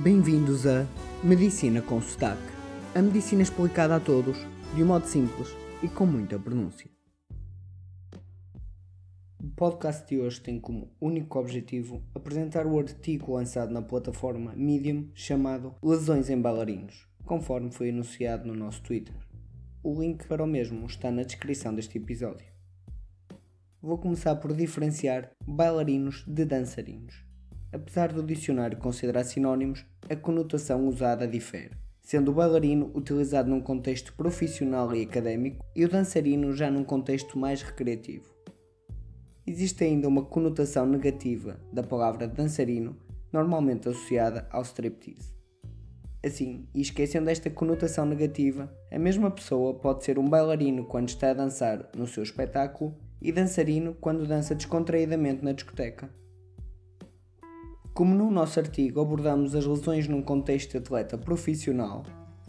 Bem-vindos a Medicina com Sotaque. A medicina explicada a todos, de um modo simples e com muita pronúncia. O podcast de hoje tem como único objetivo apresentar o artigo lançado na plataforma Medium chamado Lesões em bailarinos, conforme foi anunciado no nosso Twitter. O link para o mesmo está na descrição deste episódio. Vou começar por diferenciar bailarinos de dançarinos. Apesar do dicionário considerar sinónimos, a conotação usada difere, sendo o bailarino utilizado num contexto profissional e académico e o dançarino já num contexto mais recreativo. Existe ainda uma conotação negativa da palavra dançarino, normalmente associada ao striptease. Assim, e esquecendo esta conotação negativa, a mesma pessoa pode ser um bailarino quando está a dançar no seu espetáculo e dançarino quando dança descontraídamente na discoteca. Como no nosso artigo abordamos as lesões num contexto de atleta profissional,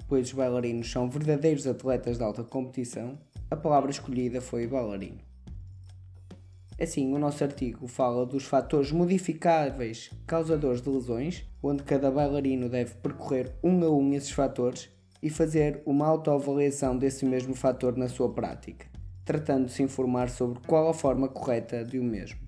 pois os bailarinos são verdadeiros atletas de alta competição, a palavra escolhida foi bailarino. Assim, o nosso artigo fala dos fatores modificáveis causadores de lesões, onde cada bailarino deve percorrer um a um esses fatores e fazer uma autoavaliação desse mesmo fator na sua prática, tratando de se informar sobre qual a forma correta de o mesmo.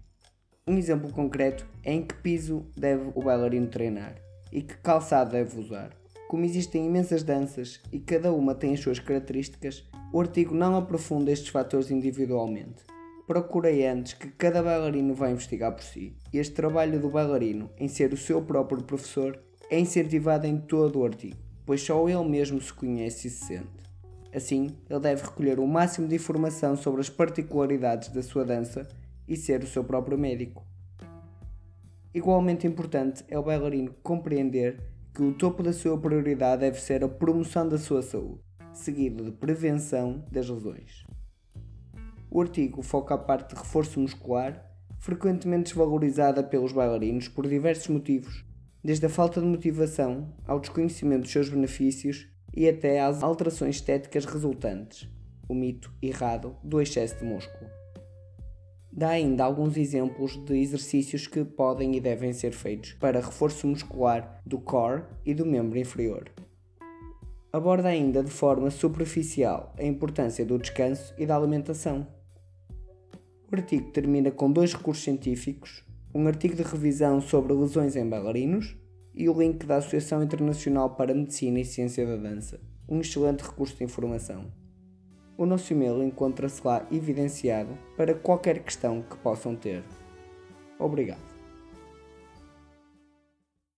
Um exemplo concreto é em que piso deve o bailarino treinar e que calçado deve usar. Como existem imensas danças e cada uma tem as suas características, o artigo não aprofunda estes fatores individualmente. Procurei antes que cada bailarino vá investigar por si. Este trabalho do bailarino em ser o seu próprio professor é incentivado em todo o artigo, pois só ele mesmo se conhece e se sente. Assim, ele deve recolher o máximo de informação sobre as particularidades da sua dança e ser o seu próprio médico. Igualmente importante é o bailarino compreender que o topo da sua prioridade deve ser a promoção da sua saúde, seguido de prevenção das lesões. O artigo foca a parte de reforço muscular, frequentemente desvalorizada pelos bailarinos por diversos motivos, desde a falta de motivação ao desconhecimento dos seus benefícios e até às alterações estéticas resultantes, o mito errado do excesso de músculo dá ainda alguns exemplos de exercícios que podem e devem ser feitos para reforço muscular do core e do membro inferior. Aborda ainda de forma superficial a importância do descanso e da alimentação. O artigo termina com dois recursos científicos, um artigo de revisão sobre lesões em bailarinos e o link da Associação Internacional para Medicina e Ciência da Dança, um excelente recurso de informação. O nosso e-mail encontra-se lá evidenciado para qualquer questão que possam ter. Obrigado.